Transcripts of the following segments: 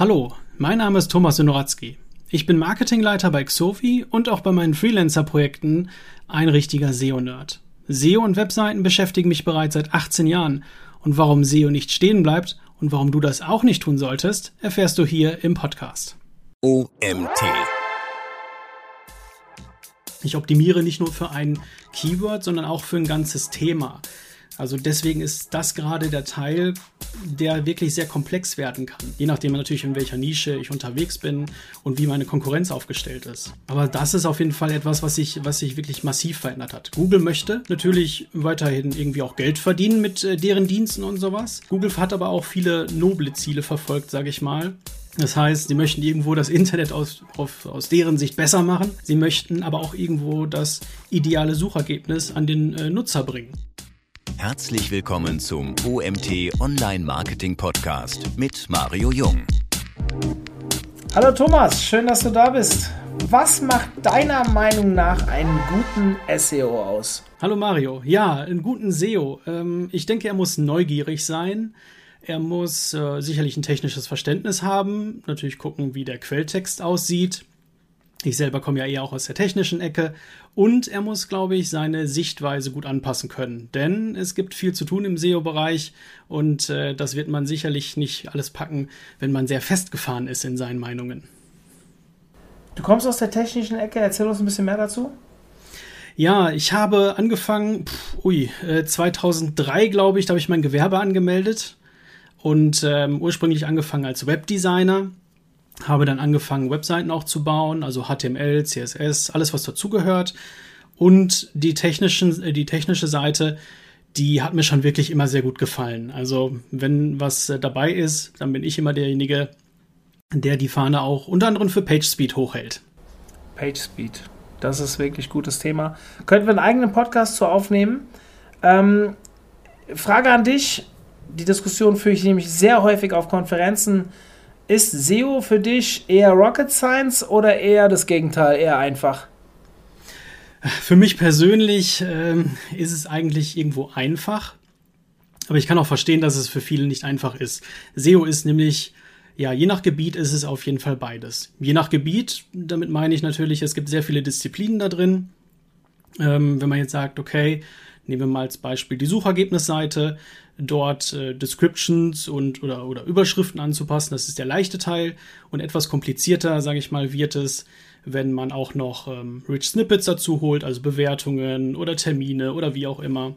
Hallo, mein Name ist Thomas Sinoratzki. Ich bin Marketingleiter bei Xovi und auch bei meinen Freelancer-Projekten ein richtiger SEO-Nerd. SEO und Webseiten beschäftigen mich bereits seit 18 Jahren und warum SEO nicht stehen bleibt und warum du das auch nicht tun solltest, erfährst du hier im Podcast. OMT. Ich optimiere nicht nur für ein Keyword, sondern auch für ein ganzes Thema. Also deswegen ist das gerade der Teil, der wirklich sehr komplex werden kann. Je nachdem natürlich, in welcher Nische ich unterwegs bin und wie meine Konkurrenz aufgestellt ist. Aber das ist auf jeden Fall etwas, was sich, was sich wirklich massiv verändert hat. Google möchte natürlich weiterhin irgendwie auch Geld verdienen mit äh, deren Diensten und sowas. Google hat aber auch viele noble Ziele verfolgt, sage ich mal. Das heißt, sie möchten irgendwo das Internet aus, auf, aus deren Sicht besser machen. Sie möchten aber auch irgendwo das ideale Suchergebnis an den äh, Nutzer bringen. Herzlich willkommen zum OMT Online Marketing Podcast mit Mario Jung. Hallo Thomas, schön, dass du da bist. Was macht deiner Meinung nach einen guten SEO aus? Hallo Mario. Ja, einen guten SEO. Ähm, ich denke, er muss neugierig sein. Er muss äh, sicherlich ein technisches Verständnis haben, natürlich gucken, wie der Quelltext aussieht. Ich selber komme ja eher auch aus der technischen Ecke. Und er muss, glaube ich, seine Sichtweise gut anpassen können. Denn es gibt viel zu tun im SEO-Bereich und äh, das wird man sicherlich nicht alles packen, wenn man sehr festgefahren ist in seinen Meinungen. Du kommst aus der technischen Ecke, erzähl uns ein bisschen mehr dazu. Ja, ich habe angefangen, pff, ui, äh, 2003 glaube ich, da habe ich mein Gewerbe angemeldet und ähm, ursprünglich angefangen als Webdesigner habe dann angefangen, Webseiten auch zu bauen, also HTML, CSS, alles was dazugehört. Und die, technischen, äh, die technische Seite, die hat mir schon wirklich immer sehr gut gefallen. Also wenn was äh, dabei ist, dann bin ich immer derjenige, der die Fahne auch unter anderem für PageSpeed hochhält. PageSpeed, das ist wirklich gutes Thema. Könnten wir einen eigenen Podcast zu aufnehmen? Ähm, Frage an dich, die Diskussion führe ich nämlich sehr häufig auf Konferenzen ist SEO für dich eher Rocket Science oder eher das Gegenteil, eher einfach? Für mich persönlich ähm, ist es eigentlich irgendwo einfach. Aber ich kann auch verstehen, dass es für viele nicht einfach ist. SEO ist nämlich, ja, je nach Gebiet ist es auf jeden Fall beides. Je nach Gebiet, damit meine ich natürlich, es gibt sehr viele Disziplinen da drin. Ähm, wenn man jetzt sagt, okay, nehmen wir mal als Beispiel die Suchergebnisseite, dort äh, Descriptions und oder, oder Überschriften anzupassen. Das ist der leichte Teil. Und etwas komplizierter, sage ich mal, wird es, wenn man auch noch ähm, Rich Snippets dazu holt, also Bewertungen oder Termine oder wie auch immer.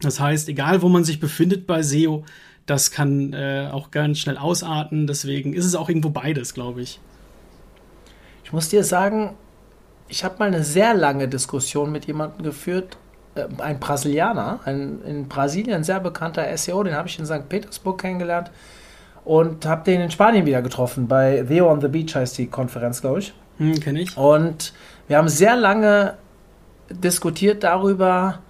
Das heißt, egal wo man sich befindet bei SEO, das kann äh, auch ganz schnell ausarten. Deswegen ist es auch irgendwo beides, glaube ich. Ich muss dir sagen, ich habe mal eine sehr lange Diskussion mit jemandem geführt, ein Brasilianer, ein in Brasilien sehr bekannter SEO, den habe ich in St. Petersburg kennengelernt und habe den in Spanien wieder getroffen. Bei Theo on the Beach heißt die Konferenz, glaube ich. Hm, kenne ich. Und wir haben sehr lange diskutiert darüber,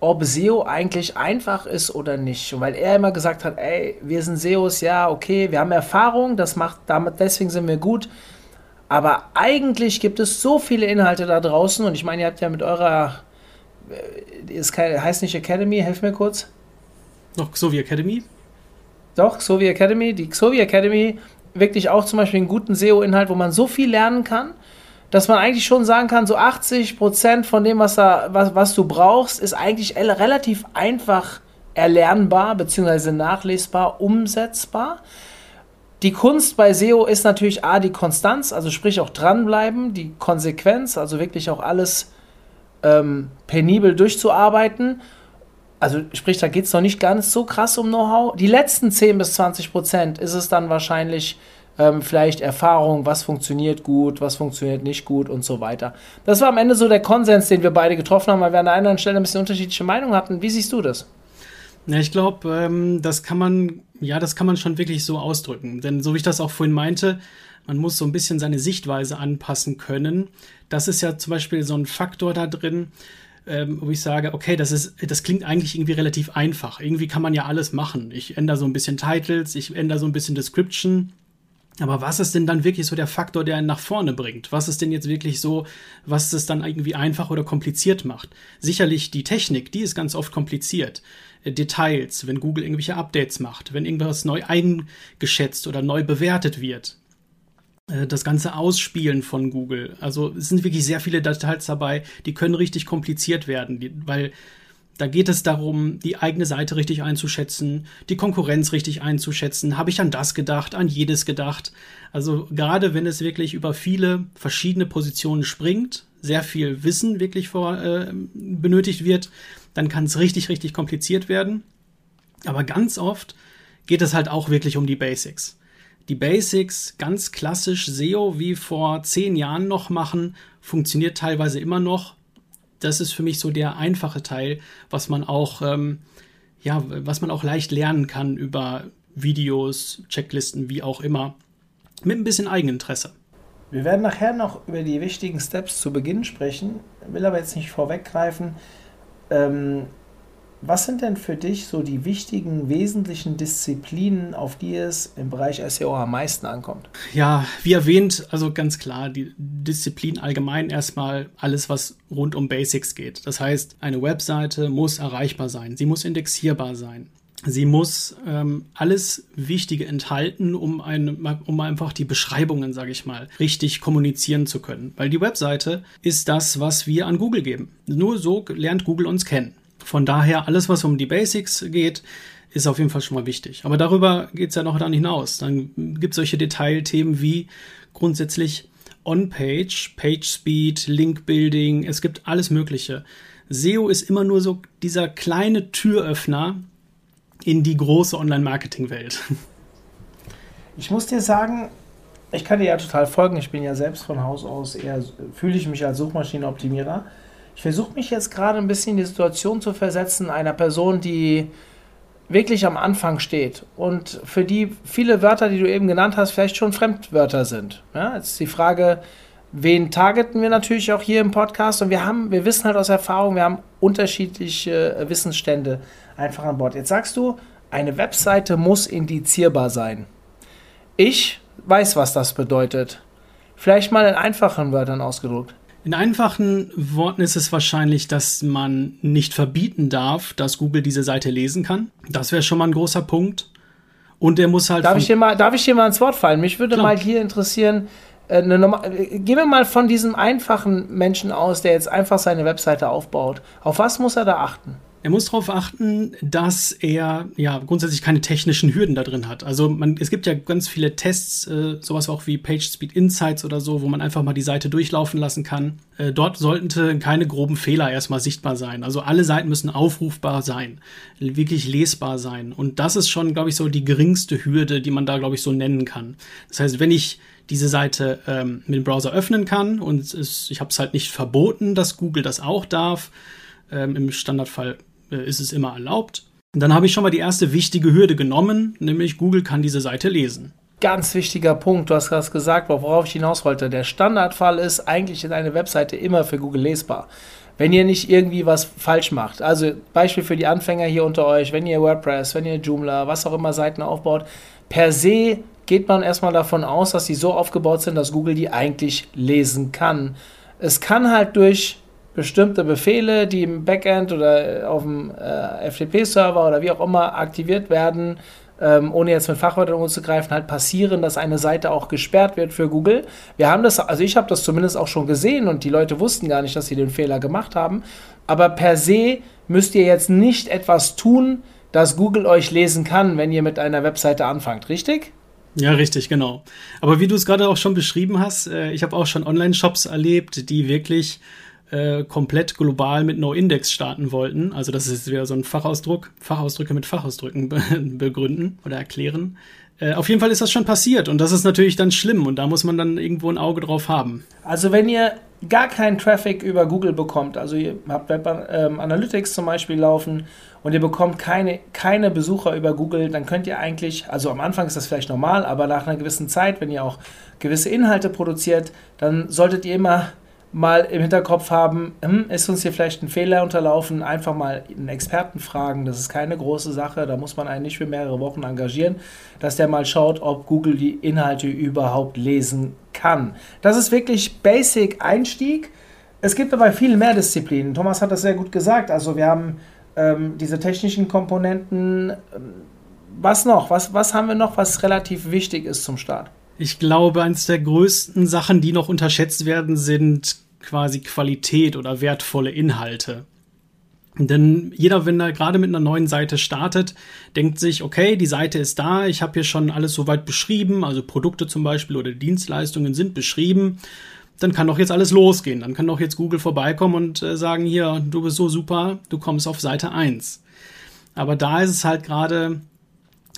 ob SEO eigentlich einfach ist oder nicht. Und weil er immer gesagt hat, ey, wir sind SEOs, ja, okay, wir haben Erfahrung, das macht damit, deswegen sind wir gut. Aber eigentlich gibt es so viele Inhalte da draußen und ich meine, ihr habt ja mit eurer ist keine, heißt nicht Academy, helf mir kurz. Noch Xovi Academy? Doch, Xovi Academy. Die Xovi Academy wirklich auch zum Beispiel einen guten SEO-Inhalt, wo man so viel lernen kann, dass man eigentlich schon sagen kann, so 80 Prozent von dem, was, da, was, was du brauchst, ist eigentlich relativ einfach erlernbar bzw. nachlesbar, umsetzbar. Die Kunst bei SEO ist natürlich A, die Konstanz, also sprich auch dranbleiben, die Konsequenz, also wirklich auch alles ähm, penibel durchzuarbeiten. Also sprich, da geht es noch nicht ganz so krass um Know-how. Die letzten 10 bis 20 Prozent ist es dann wahrscheinlich ähm, vielleicht Erfahrung, was funktioniert gut, was funktioniert nicht gut und so weiter. Das war am Ende so der Konsens, den wir beide getroffen haben, weil wir an der einen oder anderen Stelle ein bisschen unterschiedliche Meinungen hatten. Wie siehst du das? Ja, ich glaube, ähm, das kann man, ja, das kann man schon wirklich so ausdrücken. Denn so wie ich das auch vorhin meinte, man muss so ein bisschen seine Sichtweise anpassen können. Das ist ja zum Beispiel so ein Faktor da drin, ähm, wo ich sage, okay, das ist, das klingt eigentlich irgendwie relativ einfach. Irgendwie kann man ja alles machen. Ich ändere so ein bisschen Titles, ich ändere so ein bisschen Description. Aber was ist denn dann wirklich so der Faktor, der einen nach vorne bringt? Was ist denn jetzt wirklich so, was es dann irgendwie einfach oder kompliziert macht? Sicherlich die Technik, die ist ganz oft kompliziert. Äh, Details, wenn Google irgendwelche Updates macht, wenn irgendwas neu eingeschätzt oder neu bewertet wird. Äh, das ganze Ausspielen von Google. Also es sind wirklich sehr viele Details dabei, die können richtig kompliziert werden, weil da geht es darum, die eigene Seite richtig einzuschätzen, die Konkurrenz richtig einzuschätzen. Habe ich an das gedacht, an jedes gedacht? Also gerade wenn es wirklich über viele verschiedene Positionen springt, sehr viel Wissen wirklich vor, äh, benötigt wird, dann kann es richtig, richtig kompliziert werden. Aber ganz oft geht es halt auch wirklich um die Basics. Die Basics, ganz klassisch SEO wie vor zehn Jahren noch machen, funktioniert teilweise immer noch, das ist für mich so der einfache Teil, was man auch, ähm, ja, was man auch leicht lernen kann über Videos, Checklisten, wie auch immer, mit ein bisschen Eigeninteresse. Wir werden nachher noch über die wichtigen Steps zu Beginn sprechen, will aber jetzt nicht vorweggreifen. Ähm, was sind denn für dich so die wichtigen, wesentlichen Disziplinen, auf die es im Bereich SEO am meisten ankommt? Ja, wie erwähnt, also ganz klar, die Disziplin allgemein erstmal alles, was rund um Basics geht. Das heißt, eine Webseite muss erreichbar sein, sie muss indexierbar sein. Sie muss ähm, alles Wichtige enthalten, um, ein, um einfach die Beschreibungen, sage ich mal, richtig kommunizieren zu können. Weil die Webseite ist das, was wir an Google geben. Nur so lernt Google uns kennen. Von daher, alles, was um die Basics geht, ist auf jeden Fall schon mal wichtig. Aber darüber geht es ja noch dann hinaus. Dann gibt es solche Detailthemen wie grundsätzlich On-Page, Page-Speed, Link-Building, es gibt alles Mögliche. SEO ist immer nur so dieser kleine Türöffner in die große Online-Marketing-Welt. Ich muss dir sagen, ich kann dir ja total folgen. Ich bin ja selbst von Haus aus eher, fühle ich mich als Suchmaschinenoptimierer. Ich versuche mich jetzt gerade ein bisschen in die Situation zu versetzen einer Person, die wirklich am Anfang steht und für die viele Wörter, die du eben genannt hast, vielleicht schon Fremdwörter sind. Ja, jetzt ist die Frage, wen targeten wir natürlich auch hier im Podcast und wir haben, wir wissen halt aus Erfahrung, wir haben unterschiedliche äh, Wissensstände einfach an Bord. Jetzt sagst du, eine Webseite muss indizierbar sein. Ich weiß, was das bedeutet. Vielleicht mal in einfachen Wörtern ausgedrückt. In einfachen Worten ist es wahrscheinlich, dass man nicht verbieten darf, dass Google diese Seite lesen kann. Das wäre schon mal ein großer Punkt. Und er muss halt. Darf ich, dir mal, darf ich dir mal ins Wort fallen? Mich würde Klar. mal hier interessieren, äh, äh, gehen wir mal von diesem einfachen Menschen aus, der jetzt einfach seine Webseite aufbaut. Auf was muss er da achten? Er muss darauf achten, dass er ja grundsätzlich keine technischen Hürden da drin hat. Also man, es gibt ja ganz viele Tests, äh, sowas auch wie PageSpeed Insights oder so, wo man einfach mal die Seite durchlaufen lassen kann. Äh, dort sollten keine groben Fehler erstmal sichtbar sein. Also alle Seiten müssen aufrufbar sein, wirklich lesbar sein. Und das ist schon, glaube ich, so die geringste Hürde, die man da, glaube ich, so nennen kann. Das heißt, wenn ich diese Seite ähm, mit dem Browser öffnen kann und es, ich habe es halt nicht verboten, dass Google das auch darf. Ähm, Im Standardfall äh, ist es immer erlaubt. Und dann habe ich schon mal die erste wichtige Hürde genommen, nämlich Google kann diese Seite lesen. Ganz wichtiger Punkt, du hast gerade gesagt, worauf ich hinaus wollte. Der Standardfall ist eigentlich in eine Webseite immer für Google lesbar. Wenn ihr nicht irgendwie was falsch macht. Also Beispiel für die Anfänger hier unter euch, wenn ihr WordPress, wenn ihr Joomla, was auch immer Seiten aufbaut, per se geht man erstmal davon aus, dass sie so aufgebaut sind, dass Google die eigentlich lesen kann. Es kann halt durch bestimmte Befehle, die im Backend oder auf dem äh, FTP-Server oder wie auch immer aktiviert werden, ähm, ohne jetzt mit Fachwörtern umzugreifen, halt passieren, dass eine Seite auch gesperrt wird für Google. Wir haben das, also ich habe das zumindest auch schon gesehen und die Leute wussten gar nicht, dass sie den Fehler gemacht haben. Aber per se müsst ihr jetzt nicht etwas tun, das Google euch lesen kann, wenn ihr mit einer Webseite anfangt, richtig? Ja, richtig, genau. Aber wie du es gerade auch schon beschrieben hast, äh, ich habe auch schon Online-Shops erlebt, die wirklich äh, komplett global mit No-Index starten wollten. Also das ist wieder so ein Fachausdruck, Fachausdrücke mit Fachausdrücken be begründen oder erklären. Äh, auf jeden Fall ist das schon passiert und das ist natürlich dann schlimm und da muss man dann irgendwo ein Auge drauf haben. Also wenn ihr gar keinen Traffic über Google bekommt, also ihr habt Web ähm, Analytics zum Beispiel laufen und ihr bekommt keine, keine Besucher über Google, dann könnt ihr eigentlich, also am Anfang ist das vielleicht normal, aber nach einer gewissen Zeit, wenn ihr auch gewisse Inhalte produziert, dann solltet ihr immer mal im Hinterkopf haben, hm, ist uns hier vielleicht ein Fehler unterlaufen, einfach mal einen Experten fragen. Das ist keine große Sache, da muss man einen nicht für mehrere Wochen engagieren, dass der mal schaut, ob Google die Inhalte überhaupt lesen kann. Das ist wirklich Basic Einstieg. Es gibt aber viel mehr Disziplinen. Thomas hat das sehr gut gesagt. Also wir haben ähm, diese technischen Komponenten. Ähm, was noch? Was, was haben wir noch, was relativ wichtig ist zum Start? Ich glaube, eines der größten Sachen, die noch unterschätzt werden, sind quasi Qualität oder wertvolle Inhalte. Denn jeder, wenn er gerade mit einer neuen Seite startet, denkt sich, okay, die Seite ist da, ich habe hier schon alles soweit beschrieben, also Produkte zum Beispiel oder Dienstleistungen sind beschrieben, dann kann doch jetzt alles losgehen. Dann kann doch jetzt Google vorbeikommen und äh, sagen, hier, du bist so super, du kommst auf Seite 1. Aber da ist es halt gerade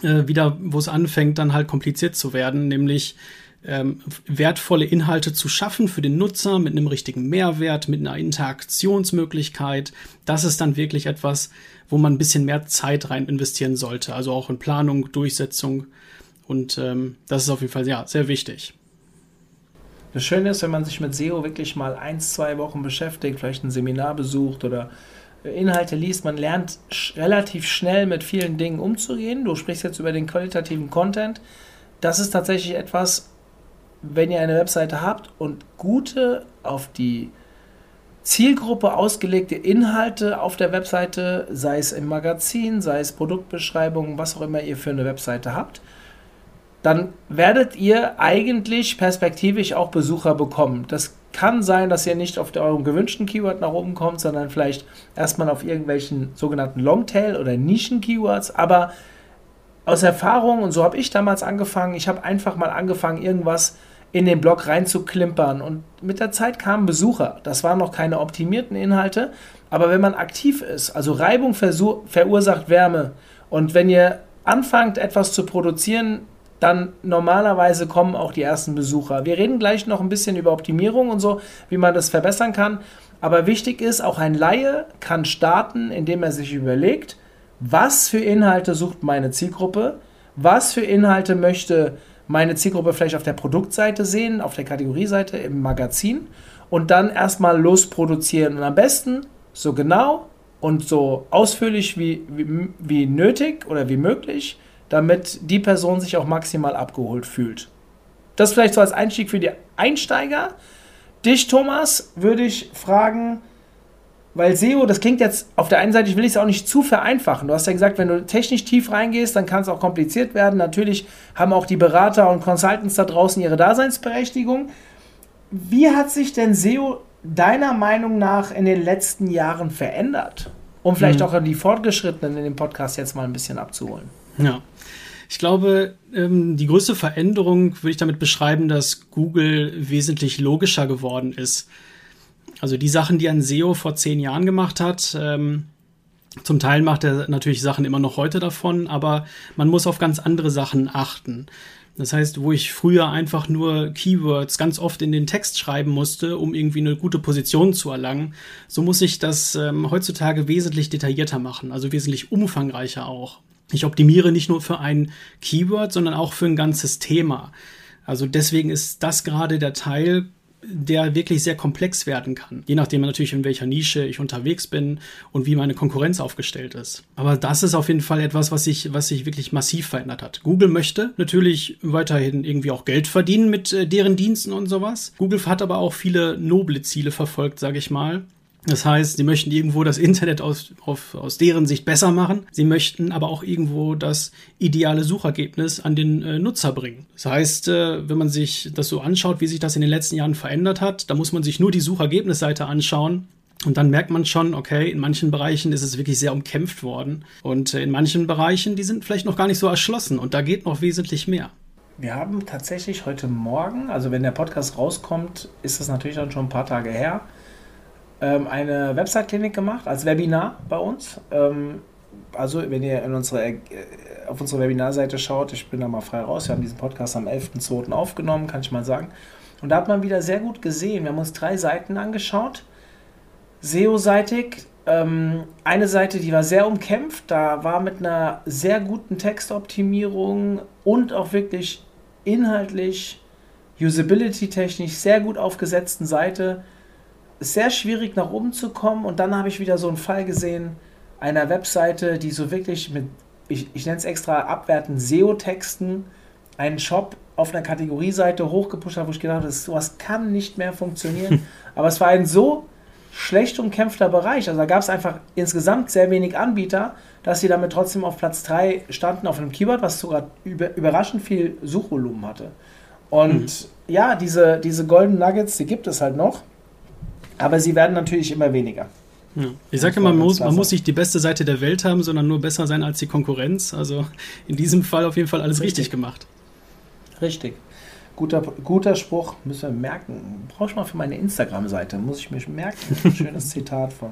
äh, wieder, wo es anfängt, dann halt kompliziert zu werden, nämlich ähm, wertvolle Inhalte zu schaffen für den Nutzer mit einem richtigen Mehrwert, mit einer Interaktionsmöglichkeit. Das ist dann wirklich etwas, wo man ein bisschen mehr Zeit rein investieren sollte. Also auch in Planung, Durchsetzung. Und ähm, das ist auf jeden Fall ja, sehr wichtig. Das Schöne ist, wenn man sich mit SEO wirklich mal ein, zwei Wochen beschäftigt, vielleicht ein Seminar besucht oder Inhalte liest, man lernt sch relativ schnell mit vielen Dingen umzugehen. Du sprichst jetzt über den qualitativen Content. Das ist tatsächlich etwas, wenn ihr eine Webseite habt und gute auf die Zielgruppe ausgelegte Inhalte auf der Webseite, sei es im Magazin, sei es Produktbeschreibungen, was auch immer ihr für eine Webseite habt, dann werdet ihr eigentlich perspektivisch auch Besucher bekommen. Das kann sein, dass ihr nicht auf eurem gewünschten Keyword nach oben kommt, sondern vielleicht erstmal auf irgendwelchen sogenannten Longtail- oder Nischen-Keywords. Aber aus Erfahrung, und so habe ich damals angefangen, ich habe einfach mal angefangen, irgendwas in den Blog reinzuklimpern. Und mit der Zeit kamen Besucher. Das waren noch keine optimierten Inhalte. Aber wenn man aktiv ist, also Reibung verursacht Wärme. Und wenn ihr anfangt, etwas zu produzieren, dann normalerweise kommen auch die ersten Besucher. Wir reden gleich noch ein bisschen über Optimierung und so, wie man das verbessern kann. Aber wichtig ist, auch ein Laie kann starten, indem er sich überlegt, was für Inhalte sucht meine Zielgruppe, was für Inhalte möchte meine Zielgruppe vielleicht auf der Produktseite sehen, auf der Kategorieseite im Magazin und dann erstmal losproduzieren und am besten so genau und so ausführlich wie, wie, wie nötig oder wie möglich damit die Person sich auch maximal abgeholt fühlt. Das vielleicht so als Einstieg für die Einsteiger. Dich, Thomas, würde ich fragen, weil SEO, das klingt jetzt auf der einen Seite, ich will es auch nicht zu vereinfachen. Du hast ja gesagt, wenn du technisch tief reingehst, dann kann es auch kompliziert werden. Natürlich haben auch die Berater und Consultants da draußen ihre Daseinsberechtigung. Wie hat sich denn SEO deiner Meinung nach in den letzten Jahren verändert? Um vielleicht mhm. auch die Fortgeschrittenen in dem Podcast jetzt mal ein bisschen abzuholen. Ja. Ich glaube, ähm, die größte Veränderung würde ich damit beschreiben, dass Google wesentlich logischer geworden ist. Also die Sachen, die ein SEO vor zehn Jahren gemacht hat, ähm, zum Teil macht er natürlich Sachen immer noch heute davon, aber man muss auf ganz andere Sachen achten. Das heißt, wo ich früher einfach nur Keywords ganz oft in den Text schreiben musste, um irgendwie eine gute Position zu erlangen, so muss ich das ähm, heutzutage wesentlich detaillierter machen, also wesentlich umfangreicher auch. Ich optimiere nicht nur für ein Keyword, sondern auch für ein ganzes Thema. Also deswegen ist das gerade der Teil, der wirklich sehr komplex werden kann. Je nachdem natürlich, in welcher Nische ich unterwegs bin und wie meine Konkurrenz aufgestellt ist. Aber das ist auf jeden Fall etwas, was sich, was sich wirklich massiv verändert hat. Google möchte natürlich weiterhin irgendwie auch Geld verdienen mit äh, deren Diensten und sowas. Google hat aber auch viele noble Ziele verfolgt, sage ich mal. Das heißt, sie möchten irgendwo das Internet aus, auf, aus deren Sicht besser machen. Sie möchten aber auch irgendwo das ideale Suchergebnis an den äh, Nutzer bringen. Das heißt, äh, wenn man sich das so anschaut, wie sich das in den letzten Jahren verändert hat, da muss man sich nur die Suchergebnisseite anschauen. Und dann merkt man schon, okay, in manchen Bereichen ist es wirklich sehr umkämpft worden. Und in manchen Bereichen, die sind vielleicht noch gar nicht so erschlossen. Und da geht noch wesentlich mehr. Wir haben tatsächlich heute Morgen, also wenn der Podcast rauskommt, ist das natürlich dann schon ein paar Tage her, ähm, eine Website-Klinik gemacht als Webinar bei uns. Ähm, also, wenn ihr in unsere, äh, auf unsere Webinarseite schaut, ich bin da mal frei raus. Wir haben diesen Podcast am 11.02. aufgenommen, kann ich mal sagen. Und da hat man wieder sehr gut gesehen. Wir haben uns drei Seiten angeschaut. SEO-seitig. Ähm, eine Seite, die war sehr umkämpft. Da war mit einer sehr guten Textoptimierung und auch wirklich inhaltlich, usability-technisch sehr gut aufgesetzten Seite sehr schwierig nach oben zu kommen. Und dann habe ich wieder so einen Fall gesehen einer Webseite, die so wirklich mit, ich, ich nenne es extra abwertend, SEO-Texten einen Shop auf einer Kategorieseite hochgepusht hat, wo ich gedacht habe, sowas kann nicht mehr funktionieren. Aber es war ein so schlecht umkämpfter Bereich. Also da gab es einfach insgesamt sehr wenig Anbieter, dass sie damit trotzdem auf Platz 3 standen auf einem Keyword, was sogar über, überraschend viel Suchvolumen hatte. Und mhm. ja, diese, diese Golden Nuggets, die gibt es halt noch, aber sie werden natürlich immer weniger. Ja. Ich sage immer, man muss, man muss nicht die beste Seite der Welt haben, sondern nur besser sein als die Konkurrenz. Also in diesem Fall auf jeden Fall alles richtig, richtig gemacht. Richtig. Guter, guter Spruch, müssen wir merken. Brauche ich mal für meine Instagram-Seite, muss ich mich merken. Schönes Zitat von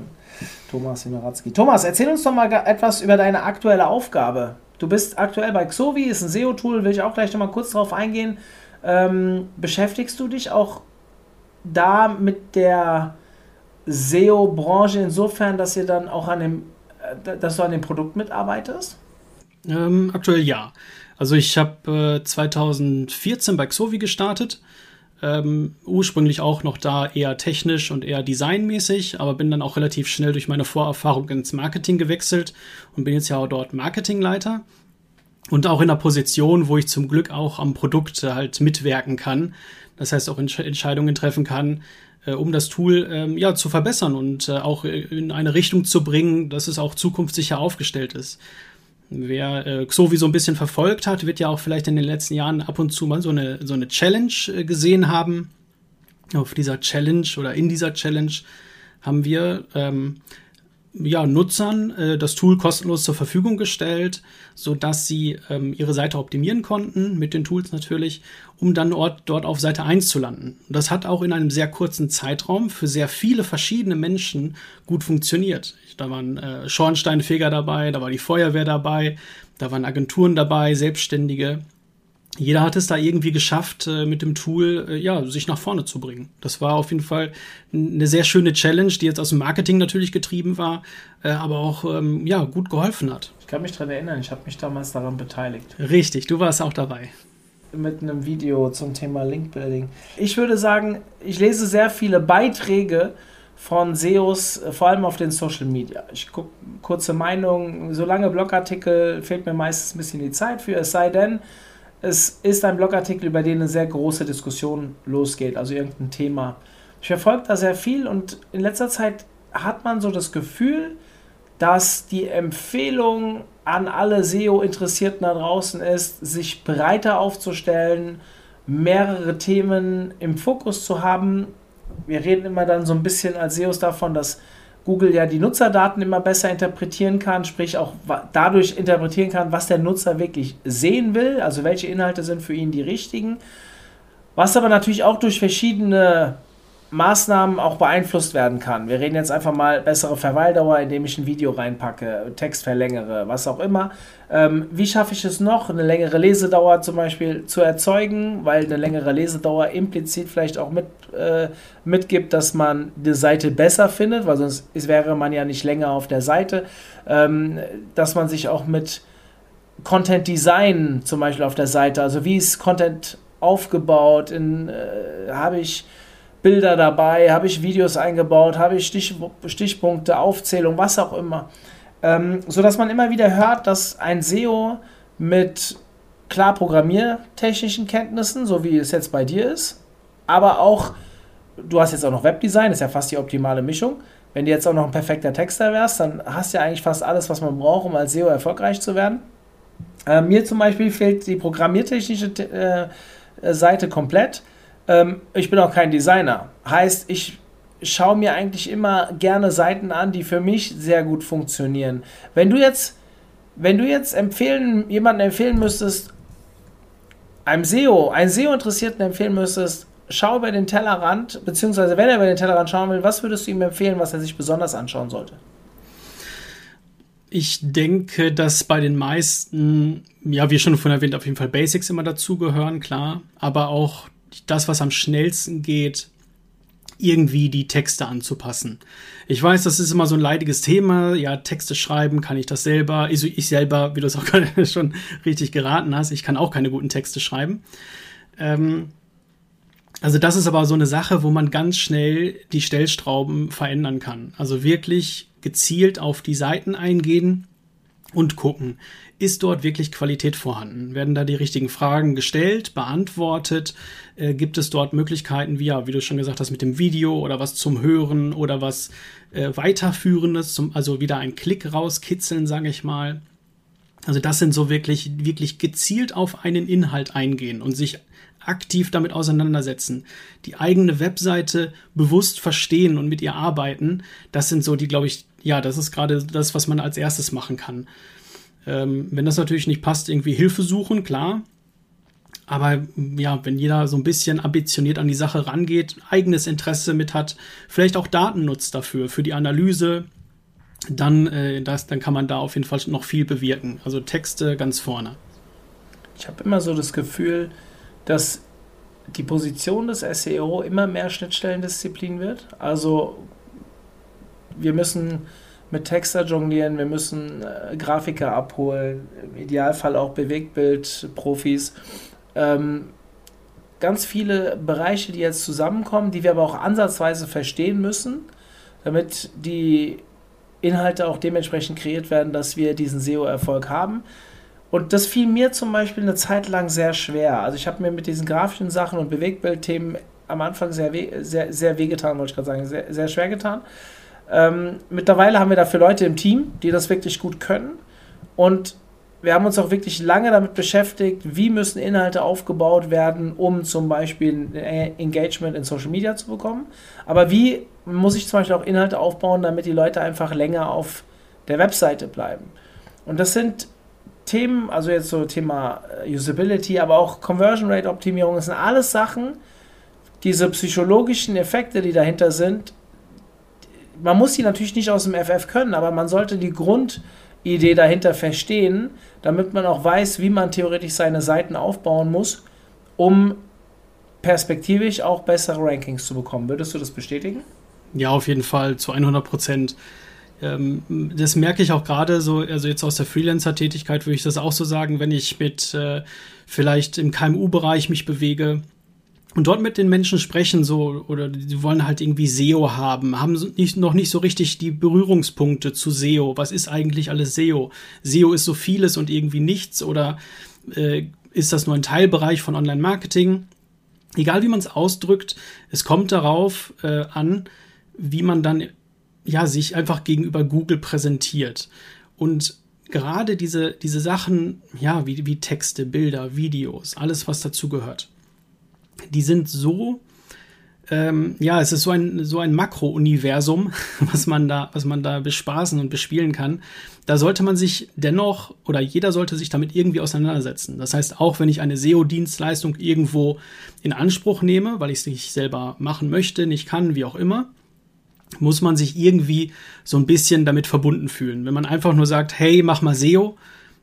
Thomas Himeratzki. Thomas, erzähl uns doch mal etwas über deine aktuelle Aufgabe. Du bist aktuell bei Xovi, ist ein SEO-Tool, will ich auch gleich noch mal kurz drauf eingehen. Ähm, beschäftigst du dich auch da mit der SEO-Branche insofern, dass ihr dann auch an dem, äh, dass du an dem Produkt mitarbeitest? Ähm, aktuell ja. Also ich habe äh, 2014 bei Xovi gestartet. Ähm, ursprünglich auch noch da eher technisch und eher designmäßig, aber bin dann auch relativ schnell durch meine Vorerfahrung ins Marketing gewechselt und bin jetzt ja auch dort Marketingleiter und auch in einer Position, wo ich zum Glück auch am Produkt halt mitwirken kann. Das heißt auch Entscheidungen treffen kann, äh, um das Tool ähm, ja zu verbessern und äh, auch in eine Richtung zu bringen, dass es auch zukunftssicher aufgestellt ist. Wer äh, Xovi so ein bisschen verfolgt hat, wird ja auch vielleicht in den letzten Jahren ab und zu mal so eine, so eine Challenge äh, gesehen haben. Auf dieser Challenge oder in dieser Challenge haben wir ähm, ja, Nutzern äh, das Tool kostenlos zur Verfügung gestellt, so dass sie ähm, ihre Seite optimieren konnten, mit den Tools natürlich, um dann dort, dort auf Seite 1 zu landen. Das hat auch in einem sehr kurzen Zeitraum für sehr viele verschiedene Menschen gut funktioniert. Da waren äh, Schornsteinfeger dabei, da war die Feuerwehr dabei, da waren Agenturen dabei, Selbstständige jeder hat es da irgendwie geschafft, äh, mit dem Tool äh, ja, sich nach vorne zu bringen. Das war auf jeden Fall eine sehr schöne Challenge, die jetzt aus dem Marketing natürlich getrieben war, äh, aber auch ähm, ja, gut geholfen hat. Ich kann mich daran erinnern, ich habe mich damals daran beteiligt. Richtig, du warst auch dabei. Mit einem Video zum Thema Linkbuilding. Ich würde sagen, ich lese sehr viele Beiträge von SEOs, vor allem auf den Social Media. Ich gucke kurze Meinung, solange Blogartikel fehlt mir meistens ein bisschen die Zeit für, es sei denn, es ist ein Blogartikel, über den eine sehr große Diskussion losgeht, also irgendein Thema. Ich verfolge da sehr viel und in letzter Zeit hat man so das Gefühl, dass die Empfehlung an alle SEO-Interessierten da draußen ist, sich breiter aufzustellen, mehrere Themen im Fokus zu haben. Wir reden immer dann so ein bisschen als SEOs davon, dass Google ja die Nutzerdaten immer besser interpretieren kann, sprich auch dadurch interpretieren kann, was der Nutzer wirklich sehen will, also welche Inhalte sind für ihn die richtigen. Was aber natürlich auch durch verschiedene Maßnahmen auch beeinflusst werden kann. Wir reden jetzt einfach mal bessere Verweildauer, indem ich ein Video reinpacke, Text verlängere, was auch immer. Ähm, wie schaffe ich es noch, eine längere Lesedauer zum Beispiel zu erzeugen, weil eine längere Lesedauer implizit vielleicht auch mit, äh, mitgibt, dass man die Seite besser findet, weil sonst wäre man ja nicht länger auf der Seite, ähm, dass man sich auch mit Content Design zum Beispiel auf der Seite, also wie ist Content aufgebaut, äh, habe ich Bilder dabei, habe ich Videos eingebaut, habe ich Stich, Stichpunkte, Aufzählung, was auch immer. Ähm, so dass man immer wieder hört, dass ein SEO mit klar programmiertechnischen Kenntnissen, so wie es jetzt bei dir ist, aber auch, du hast jetzt auch noch Webdesign, ist ja fast die optimale Mischung. Wenn du jetzt auch noch ein perfekter Texter wärst, dann hast du ja eigentlich fast alles, was man braucht, um als SEO erfolgreich zu werden. Äh, mir zum Beispiel fehlt die programmiertechnische äh, Seite komplett. Ähm, ich bin auch kein Designer. Heißt, ich schaue mir eigentlich immer gerne Seiten an, die für mich sehr gut funktionieren. Wenn du jetzt, wenn du jetzt empfehlen, jemanden empfehlen müsstest, einem SEO, einen SEO-Interessierten empfehlen müsstest, schau über den Tellerrand, beziehungsweise wenn er über den Tellerrand schauen will, was würdest du ihm empfehlen, was er sich besonders anschauen sollte? Ich denke, dass bei den meisten, ja, wie schon vorhin erwähnt, auf jeden Fall Basics immer dazugehören, klar, aber auch das, was am schnellsten geht, irgendwie die Texte anzupassen. Ich weiß, das ist immer so ein leidiges Thema. Ja, Texte schreiben, kann ich das selber? Ich selber, wie du es auch gerade schon richtig geraten hast, ich kann auch keine guten Texte schreiben. Ähm, Also das ist aber so eine Sache, wo man ganz schnell die Stellstrauben verändern kann. Also wirklich gezielt auf die Seiten eingehen und gucken, ist dort wirklich Qualität vorhanden? Werden da die richtigen Fragen gestellt, beantwortet? Äh, gibt es dort Möglichkeiten, wie, ja, wie du schon gesagt hast, mit dem Video oder was zum Hören oder was äh, weiterführendes, zum, also wieder ein Klick rauskitzeln, sage ich mal. Also das sind so wirklich, wirklich gezielt auf einen Inhalt eingehen und sich aktiv damit auseinandersetzen, die eigene Webseite bewusst verstehen und mit ihr arbeiten, das sind so die, glaube ich, ja, das ist gerade das, was man als erstes machen kann. Ähm, wenn das natürlich nicht passt, irgendwie Hilfe suchen, klar. Aber ja, wenn jeder so ein bisschen ambitioniert an die Sache rangeht, eigenes Interesse mit hat, vielleicht auch Daten nutzt dafür, für die Analyse, dann, äh, das, dann kann man da auf jeden Fall noch viel bewirken. Also Texte ganz vorne. Ich habe immer so das Gefühl, dass die Position des SEO immer mehr Schnittstellendisziplin wird. Also wir müssen mit Texter jonglieren, wir müssen äh, Grafiker abholen, im Idealfall auch Bewegtbildprofis. Ähm, ganz viele Bereiche, die jetzt zusammenkommen, die wir aber auch ansatzweise verstehen müssen, damit die Inhalte auch dementsprechend kreiert werden, dass wir diesen SEO-Erfolg haben. Und das fiel mir zum Beispiel eine Zeit lang sehr schwer. Also ich habe mir mit diesen grafischen Sachen und Bewegtbildthemen am Anfang sehr, weh, sehr, sehr wehgetan, wollte ich gerade sagen, sehr, sehr schwer getan. Ähm, mittlerweile haben wir dafür Leute im Team, die das wirklich gut können. Und wir haben uns auch wirklich lange damit beschäftigt, wie müssen Inhalte aufgebaut werden, um zum Beispiel Engagement in Social Media zu bekommen. Aber wie muss ich zum Beispiel auch Inhalte aufbauen, damit die Leute einfach länger auf der Webseite bleiben? Und das sind Themen, also jetzt so Thema äh, Usability, aber auch Conversion Rate Optimierung, das sind alles Sachen, diese psychologischen Effekte, die dahinter sind. Man muss sie natürlich nicht aus dem FF können, aber man sollte die Grundidee dahinter verstehen, damit man auch weiß, wie man theoretisch seine Seiten aufbauen muss, um perspektivisch auch bessere Rankings zu bekommen. Würdest du das bestätigen? Ja, auf jeden Fall zu 100 Prozent. Ähm, das merke ich auch gerade so, also jetzt aus der Freelancer-Tätigkeit würde ich das auch so sagen, wenn ich mit äh, vielleicht im KMU-Bereich mich bewege und dort mit den Menschen sprechen, so, oder die wollen halt irgendwie SEO haben, haben nicht, noch nicht so richtig die Berührungspunkte zu SEO. Was ist eigentlich alles SEO? SEO ist so vieles und irgendwie nichts oder äh, ist das nur ein Teilbereich von Online-Marketing? Egal wie man es ausdrückt, es kommt darauf äh, an, wie man dann ja, sich einfach gegenüber Google präsentiert. Und gerade diese, diese Sachen, ja, wie, wie Texte, Bilder, Videos, alles, was dazu gehört, die sind so, ähm, ja, es ist so ein, so ein Makro-Universum, was man da, was man da bespaßen und bespielen kann. Da sollte man sich dennoch, oder jeder sollte sich damit irgendwie auseinandersetzen. Das heißt, auch wenn ich eine SEO-Dienstleistung irgendwo in Anspruch nehme, weil ich es nicht selber machen möchte, nicht kann, wie auch immer, muss man sich irgendwie so ein bisschen damit verbunden fühlen. Wenn man einfach nur sagt, hey, mach mal SEO,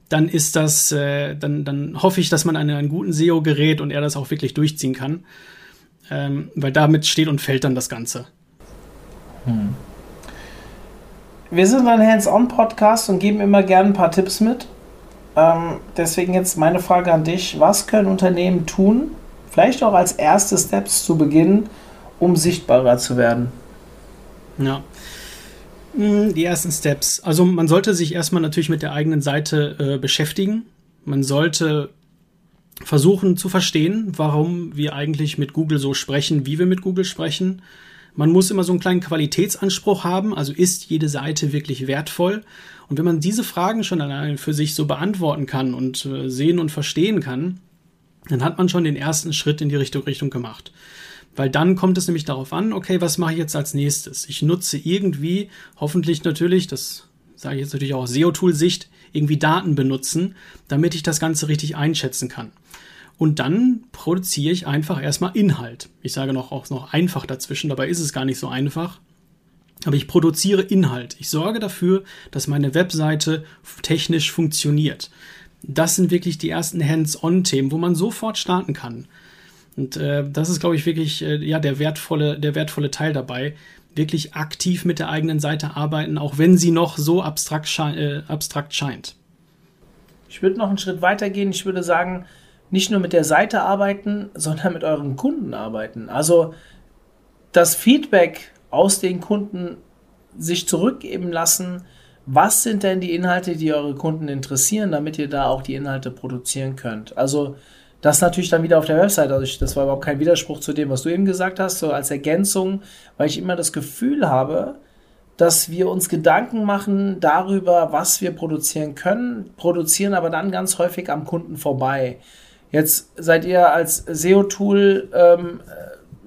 dann ist das, äh, dann, dann hoffe ich, dass man an einen guten SEO gerät und er das auch wirklich durchziehen kann. Ähm, weil damit steht und fällt dann das Ganze. Hm. Wir sind ein Hands-on-Podcast und geben immer gerne ein paar Tipps mit. Ähm, deswegen jetzt meine Frage an dich. Was können Unternehmen tun, vielleicht auch als erste Steps zu Beginn, um sichtbarer zu werden? Ja. Hm, die ersten Steps. Also man sollte sich erstmal natürlich mit der eigenen Seite äh, beschäftigen. Man sollte versuchen zu verstehen, warum wir eigentlich mit Google so sprechen, wie wir mit Google sprechen. Man muss immer so einen kleinen Qualitätsanspruch haben, also ist jede Seite wirklich wertvoll? Und wenn man diese Fragen schon allein für sich so beantworten kann und äh, sehen und verstehen kann, dann hat man schon den ersten Schritt in die Richtung, Richtung gemacht. Weil dann kommt es nämlich darauf an, okay, was mache ich jetzt als nächstes? Ich nutze irgendwie, hoffentlich natürlich, das sage ich jetzt natürlich auch aus SEO-Tool-Sicht, irgendwie Daten benutzen, damit ich das Ganze richtig einschätzen kann. Und dann produziere ich einfach erstmal Inhalt. Ich sage noch auch noch einfach dazwischen, dabei ist es gar nicht so einfach. Aber ich produziere Inhalt. Ich sorge dafür, dass meine Webseite technisch funktioniert. Das sind wirklich die ersten Hands-on-Themen, wo man sofort starten kann. Und äh, das ist, glaube ich, wirklich äh, ja der wertvolle, der wertvolle Teil dabei. Wirklich aktiv mit der eigenen Seite arbeiten, auch wenn sie noch so abstrakt, sche äh, abstrakt scheint. Ich würde noch einen Schritt weiter gehen. Ich würde sagen, nicht nur mit der Seite arbeiten, sondern mit euren Kunden arbeiten. Also das Feedback aus den Kunden sich zurückgeben lassen, was sind denn die Inhalte, die eure Kunden interessieren, damit ihr da auch die Inhalte produzieren könnt. Also das natürlich dann wieder auf der Website. Also ich, das war überhaupt kein Widerspruch zu dem, was du eben gesagt hast, so als Ergänzung, weil ich immer das Gefühl habe, dass wir uns Gedanken machen darüber, was wir produzieren können, produzieren aber dann ganz häufig am Kunden vorbei. Jetzt seid ihr als SEO-Tool ähm,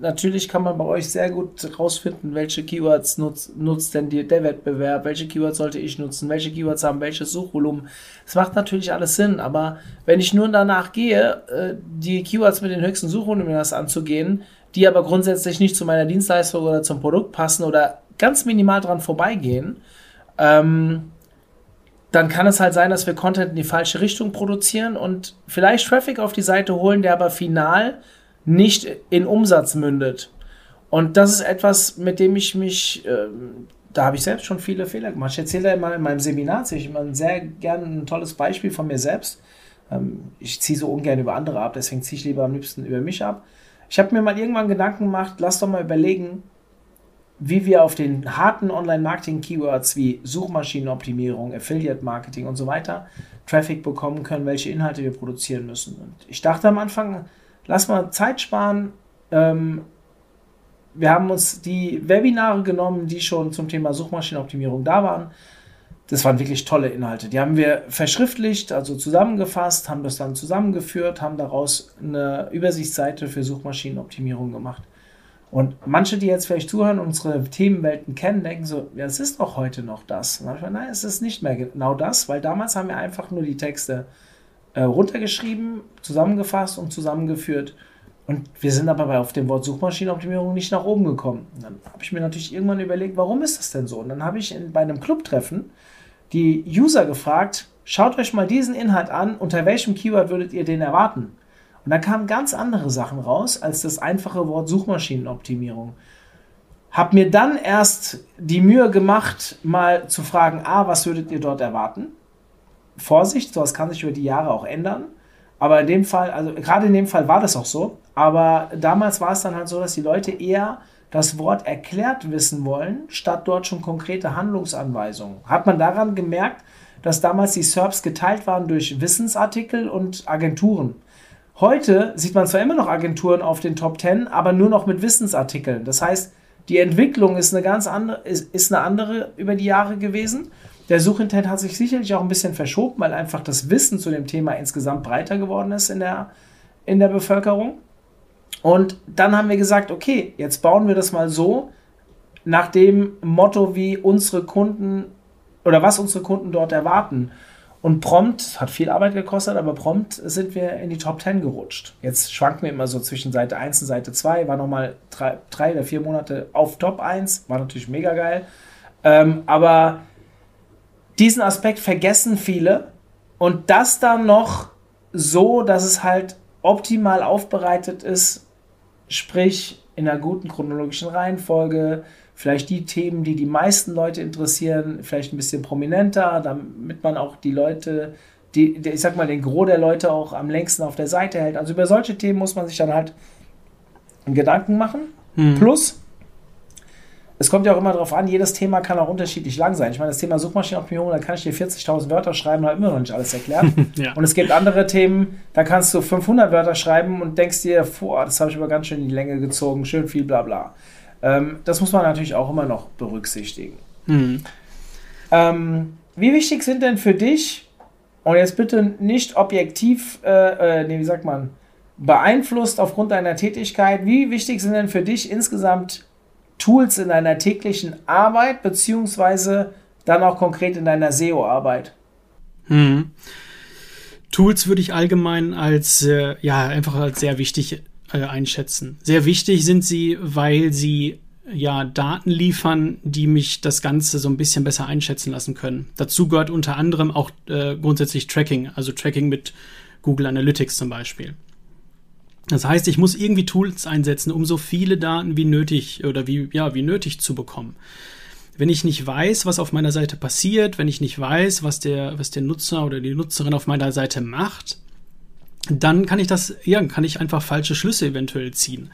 natürlich kann man bei euch sehr gut rausfinden, welche Keywords nutzt, nutzt denn die, der Wettbewerb, welche Keywords sollte ich nutzen, welche Keywords haben welches Suchvolumen. Das macht natürlich alles Sinn, aber wenn ich nur danach gehe, äh, die Keywords mit den höchsten Suchvolumen anzugehen, die aber grundsätzlich nicht zu meiner Dienstleistung oder zum Produkt passen oder ganz minimal dran vorbeigehen, ähm, dann kann es halt sein, dass wir Content in die falsche Richtung produzieren und vielleicht Traffic auf die Seite holen, der aber final nicht in Umsatz mündet. Und das ist etwas, mit dem ich mich, äh, da habe ich selbst schon viele Fehler gemacht. Ich erzähle da immer in meinem Seminar, ich immer sehr gerne ein tolles Beispiel von mir selbst. Ähm, ich ziehe so ungern über andere ab, deswegen ziehe ich lieber am liebsten über mich ab. Ich habe mir mal irgendwann Gedanken gemacht, lass doch mal überlegen, wie wir auf den harten Online-Marketing-Keywords wie Suchmaschinenoptimierung, Affiliate-Marketing und so weiter Traffic bekommen können, welche Inhalte wir produzieren müssen. Und ich dachte am Anfang, lass mal Zeit sparen. Ähm, wir haben uns die Webinare genommen, die schon zum Thema Suchmaschinenoptimierung da waren. Das waren wirklich tolle Inhalte. Die haben wir verschriftlicht, also zusammengefasst, haben das dann zusammengeführt, haben daraus eine Übersichtsseite für Suchmaschinenoptimierung gemacht. Und manche, die jetzt vielleicht zuhören, unsere Themenwelten kennen, denken so, ja, es ist doch heute noch das. Und manchmal, nein, es ist nicht mehr genau das, weil damals haben wir einfach nur die Texte äh, runtergeschrieben, zusammengefasst und zusammengeführt. Und wir sind aber auf dem Wort Suchmaschinenoptimierung nicht nach oben gekommen. Und dann habe ich mir natürlich irgendwann überlegt, warum ist das denn so? Und dann habe ich in, bei einem Clubtreffen die User gefragt, schaut euch mal diesen Inhalt an, unter welchem Keyword würdet ihr den erwarten? Und da kamen ganz andere Sachen raus als das einfache Wort Suchmaschinenoptimierung. Hab mir dann erst die Mühe gemacht, mal zu fragen, ah, was würdet ihr dort erwarten? Vorsicht, sowas kann sich über die Jahre auch ändern. Aber in dem Fall, also gerade in dem Fall war das auch so. Aber damals war es dann halt so, dass die Leute eher das Wort erklärt wissen wollen, statt dort schon konkrete Handlungsanweisungen. Hat man daran gemerkt, dass damals die SERPs geteilt waren durch Wissensartikel und Agenturen. Heute sieht man zwar immer noch Agenturen auf den Top 10, aber nur noch mit Wissensartikeln. Das heißt, die Entwicklung ist eine ganz andere, ist, ist eine andere über die Jahre gewesen. Der Suchintent hat sich sicherlich auch ein bisschen verschoben, weil einfach das Wissen zu dem Thema insgesamt breiter geworden ist in der, in der Bevölkerung. Und dann haben wir gesagt, okay, jetzt bauen wir das mal so nach dem Motto, wie unsere Kunden oder was unsere Kunden dort erwarten. Und prompt, hat viel Arbeit gekostet, aber prompt sind wir in die Top 10 gerutscht. Jetzt schwanken wir immer so zwischen Seite 1 und Seite 2, war nochmal drei, drei oder vier Monate auf Top 1, war natürlich mega geil. Ähm, aber diesen Aspekt vergessen viele und das dann noch so, dass es halt optimal aufbereitet ist, sprich in einer guten chronologischen Reihenfolge, vielleicht die Themen, die die meisten Leute interessieren, vielleicht ein bisschen prominenter, damit man auch die Leute, die, ich sag mal, den Gros der Leute auch am längsten auf der Seite hält. Also über solche Themen muss man sich dann halt Gedanken machen. Hm. Plus, es kommt ja auch immer darauf an, jedes Thema kann auch unterschiedlich lang sein. Ich meine, das Thema Suchmaschinenoptimierung, da kann ich dir 40.000 Wörter schreiben und habe immer noch nicht alles erklärt. ja. Und es gibt andere Themen, da kannst du 500 Wörter schreiben und denkst dir, boah, das habe ich aber ganz schön in die Länge gezogen, schön viel bla bla. Ähm, das muss man natürlich auch immer noch berücksichtigen. Mhm. Ähm, wie wichtig sind denn für dich, und jetzt bitte nicht objektiv, äh, äh, nee, wie sagt man, beeinflusst aufgrund deiner Tätigkeit, wie wichtig sind denn für dich insgesamt Tools in deiner täglichen Arbeit, beziehungsweise dann auch konkret in deiner SEO-Arbeit? Hm. Tools würde ich allgemein als, äh, ja, einfach als sehr wichtig äh, einschätzen. Sehr wichtig sind sie, weil sie ja Daten liefern, die mich das Ganze so ein bisschen besser einschätzen lassen können. Dazu gehört unter anderem auch äh, grundsätzlich Tracking, also Tracking mit Google Analytics zum Beispiel. Das heißt, ich muss irgendwie Tools einsetzen, um so viele Daten wie nötig oder wie, ja, wie nötig zu bekommen. Wenn ich nicht weiß, was auf meiner Seite passiert, wenn ich nicht weiß, was der, was der Nutzer oder die Nutzerin auf meiner Seite macht, dann kann ich das, ja, kann ich einfach falsche Schlüsse eventuell ziehen.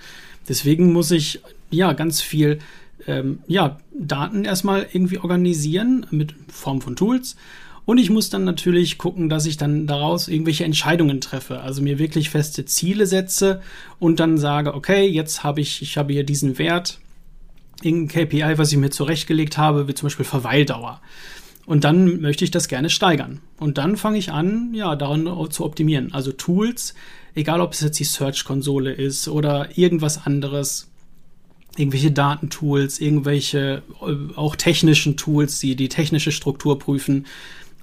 Deswegen muss ich ja ganz viel ähm, ja, Daten erstmal irgendwie organisieren mit Form von Tools. Und ich muss dann natürlich gucken, dass ich dann daraus irgendwelche Entscheidungen treffe. Also mir wirklich feste Ziele setze und dann sage, okay, jetzt habe ich, ich habe hier diesen Wert, irgendein KPI, was ich mir zurechtgelegt habe, wie zum Beispiel Verweildauer. Und dann möchte ich das gerne steigern. Und dann fange ich an, ja, daran zu optimieren. Also Tools, egal ob es jetzt die Search-Konsole ist oder irgendwas anderes, irgendwelche Datentools, irgendwelche äh, auch technischen Tools, die die technische Struktur prüfen.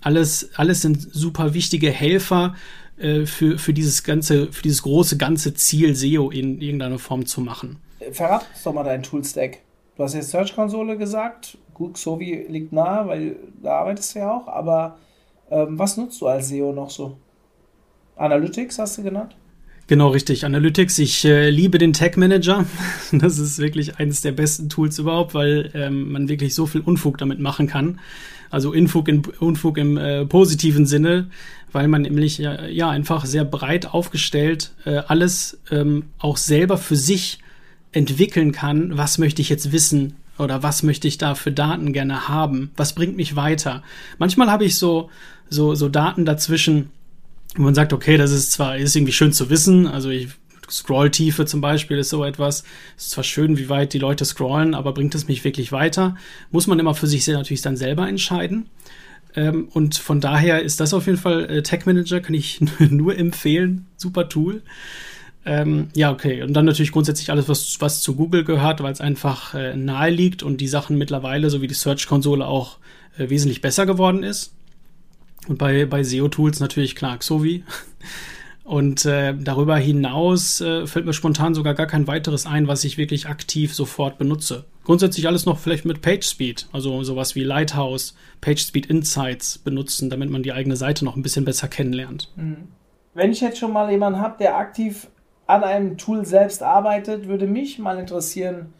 Alles, alles sind super wichtige Helfer äh, für, für dieses ganze, für dieses große ganze Ziel, SEO in irgendeiner Form zu machen. Verrat uns doch mal deinen Toolstack. Du hast jetzt Search-Konsole gesagt. Gut, Sovi liegt nahe, weil da arbeitest du ja auch. Aber ähm, was nutzt du als SEO noch so? Analytics hast du genannt? Genau, richtig. Analytics. Ich äh, liebe den Tag Manager. Das ist wirklich eines der besten Tools überhaupt, weil ähm, man wirklich so viel Unfug damit machen kann. Also Unfug, in, Unfug im äh, positiven Sinne, weil man nämlich ja, ja einfach sehr breit aufgestellt äh, alles ähm, auch selber für sich entwickeln kann. Was möchte ich jetzt wissen? Oder was möchte ich da für Daten gerne haben? Was bringt mich weiter? Manchmal habe ich so, so, so Daten dazwischen, wo man sagt, okay, das ist zwar, ist irgendwie schön zu wissen, also ich Scrolltiefe zum Beispiel ist so etwas. Ist zwar schön, wie weit die Leute scrollen, aber bringt es mich wirklich weiter? Muss man immer für sich natürlich dann selber entscheiden. Ähm, und von daher ist das auf jeden Fall äh, Tech Manager, kann ich nur empfehlen. Super Tool. Ähm, ja, okay. Und dann natürlich grundsätzlich alles, was, was zu Google gehört, weil es einfach äh, nahe liegt und die Sachen mittlerweile, so wie die Search-Konsole, auch äh, wesentlich besser geworden ist. Und bei, bei SEO-Tools natürlich klar, Xovi. Und äh, darüber hinaus äh, fällt mir spontan sogar gar kein weiteres ein, was ich wirklich aktiv sofort benutze. Grundsätzlich alles noch vielleicht mit PageSpeed, also sowas wie Lighthouse, PageSpeed Insights benutzen, damit man die eigene Seite noch ein bisschen besser kennenlernt. Mhm. Wenn ich jetzt schon mal jemanden habe, der aktiv an einem Tool selbst arbeitet, würde mich mal interessieren,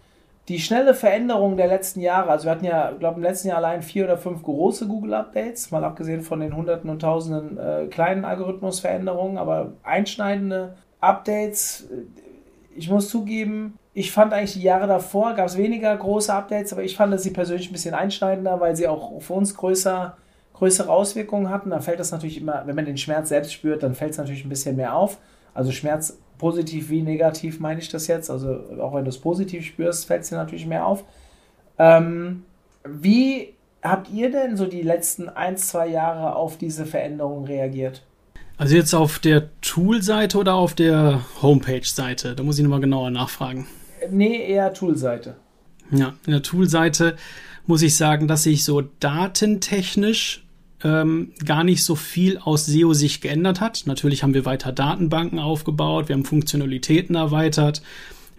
die schnelle Veränderung der letzten Jahre, also wir hatten ja, ich glaube, im letzten Jahr allein vier oder fünf große Google-Updates, mal abgesehen von den Hunderten und Tausenden äh, kleinen Algorithmusveränderungen, aber einschneidende Updates. Ich muss zugeben, ich fand eigentlich die Jahre davor gab es weniger große Updates, aber ich fand sie persönlich ein bisschen einschneidender, weil sie auch für uns größer, größere Auswirkungen hatten. Da fällt das natürlich immer, wenn man den Schmerz selbst spürt, dann fällt es natürlich ein bisschen mehr auf. Also Schmerz positiv wie negativ meine ich das jetzt. Also auch wenn du es positiv spürst, fällt es dir natürlich mehr auf. Ähm, wie habt ihr denn so die letzten ein, zwei Jahre auf diese Veränderung reagiert? Also jetzt auf der Tool-Seite oder auf der Homepage-Seite? Da muss ich nochmal genauer nachfragen. Nee, eher Tool-Seite. Ja, in der Tool-Seite muss ich sagen, dass ich so datentechnisch ähm, gar nicht so viel aus SEO-Sicht geändert hat. Natürlich haben wir weiter Datenbanken aufgebaut, wir haben Funktionalitäten erweitert,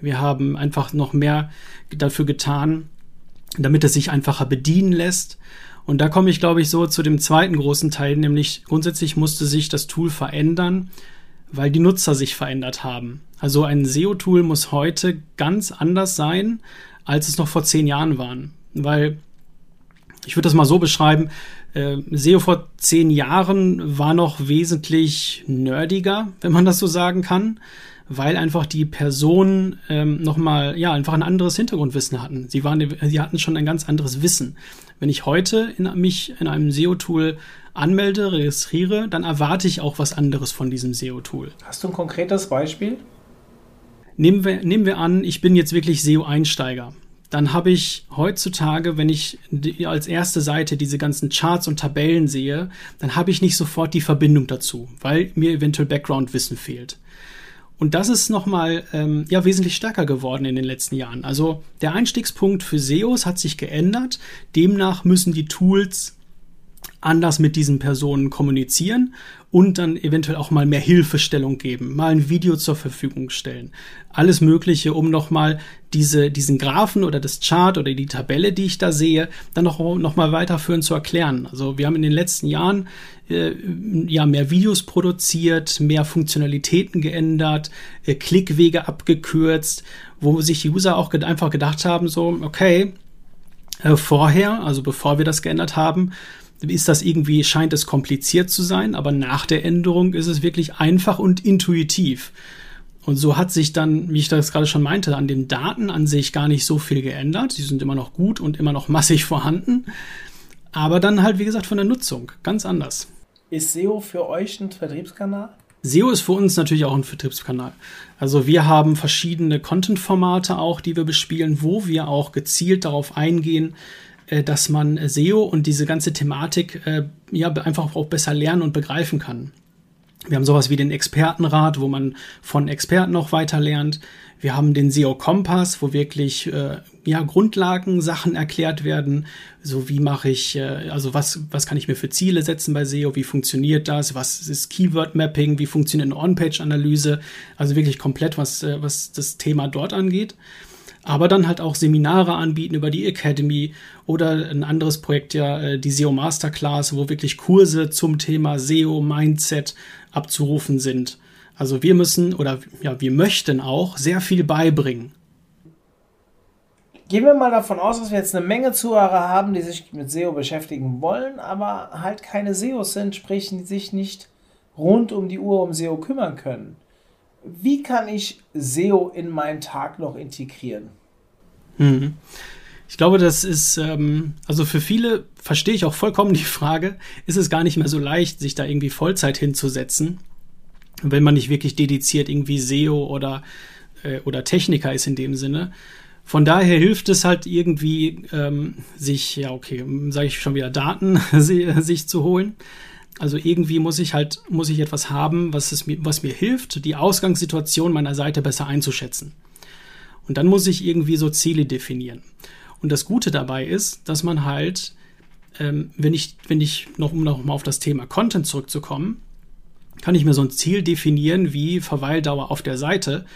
wir haben einfach noch mehr dafür getan, damit es sich einfacher bedienen lässt. Und da komme ich, glaube ich, so zu dem zweiten großen Teil, nämlich grundsätzlich musste sich das Tool verändern, weil die Nutzer sich verändert haben. Also ein SEO-Tool muss heute ganz anders sein, als es noch vor zehn Jahren waren. Weil ich würde das mal so beschreiben, äh, SEO vor zehn Jahren war noch wesentlich nerdiger, wenn man das so sagen kann, weil einfach die Personen ähm, nochmal, ja, einfach ein anderes Hintergrundwissen hatten. Sie, waren, sie hatten schon ein ganz anderes Wissen. Wenn ich heute in, mich in einem SEO-Tool anmelde, registriere, dann erwarte ich auch was anderes von diesem SEO-Tool. Hast du ein konkretes Beispiel? Nehmen wir, nehmen wir an, ich bin jetzt wirklich SEO-Einsteiger dann habe ich heutzutage, wenn ich als erste Seite diese ganzen Charts und Tabellen sehe, dann habe ich nicht sofort die Verbindung dazu, weil mir eventuell Background-Wissen fehlt. Und das ist nochmal ähm, ja, wesentlich stärker geworden in den letzten Jahren. Also der Einstiegspunkt für SEOs hat sich geändert. Demnach müssen die Tools anders mit diesen Personen kommunizieren und dann eventuell auch mal mehr Hilfestellung geben, mal ein Video zur Verfügung stellen. Alles Mögliche, um nochmal diese, diesen Graphen oder das Chart oder die Tabelle, die ich da sehe, dann noch, noch mal weiterführen zu erklären. Also wir haben in den letzten Jahren äh, ja mehr Videos produziert, mehr Funktionalitäten geändert, äh, Klickwege abgekürzt, wo sich die User auch einfach gedacht haben, so, okay, äh, vorher, also bevor wir das geändert haben, ist das irgendwie, scheint es kompliziert zu sein, aber nach der Änderung ist es wirklich einfach und intuitiv. Und so hat sich dann, wie ich das gerade schon meinte, an den Daten an sich gar nicht so viel geändert. Die sind immer noch gut und immer noch massig vorhanden. Aber dann halt, wie gesagt, von der Nutzung ganz anders. Ist SEO für euch ein Vertriebskanal? SEO ist für uns natürlich auch ein Vertriebskanal. Also wir haben verschiedene Content-Formate auch, die wir bespielen, wo wir auch gezielt darauf eingehen, dass man SEO und diese ganze Thematik äh, ja einfach auch besser lernen und begreifen kann. Wir haben sowas wie den Expertenrat, wo man von Experten noch weiter lernt. Wir haben den SEO Kompass, wo wirklich äh, ja Grundlagen Sachen erklärt werden, so wie mache ich äh, also was was kann ich mir für Ziele setzen bei SEO, wie funktioniert das, was ist Keyword Mapping, wie funktioniert eine On-Page Analyse, also wirklich komplett was äh, was das Thema dort angeht aber dann halt auch Seminare anbieten über die Academy oder ein anderes Projekt ja, äh, die SEO Masterclass, wo wirklich Kurse zum Thema SEO Mindset abzurufen sind. Also wir müssen oder ja, wir möchten auch sehr viel beibringen. Gehen wir mal davon aus, dass wir jetzt eine Menge Zuhörer haben, die sich mit SEO beschäftigen wollen, aber halt keine SEOs sind, sprich sich nicht rund um die Uhr um SEO kümmern können wie kann ich SEO in meinen Tag noch integrieren? Mhm. Ich glaube, das ist, ähm, also für viele verstehe ich auch vollkommen die Frage, ist es gar nicht mehr so leicht, sich da irgendwie Vollzeit hinzusetzen, wenn man nicht wirklich dediziert irgendwie SEO oder, äh, oder Techniker ist in dem Sinne. Von daher hilft es halt irgendwie, ähm, sich, ja, okay, sage ich schon wieder, Daten sich zu holen. Also irgendwie muss ich halt, muss ich etwas haben, was, es mir, was mir hilft, die Ausgangssituation meiner Seite besser einzuschätzen. Und dann muss ich irgendwie so Ziele definieren. Und das Gute dabei ist, dass man halt, ähm, wenn ich, wenn ich noch, um noch mal auf das Thema Content zurückzukommen, kann ich mir so ein Ziel definieren wie Verweildauer auf der Seite.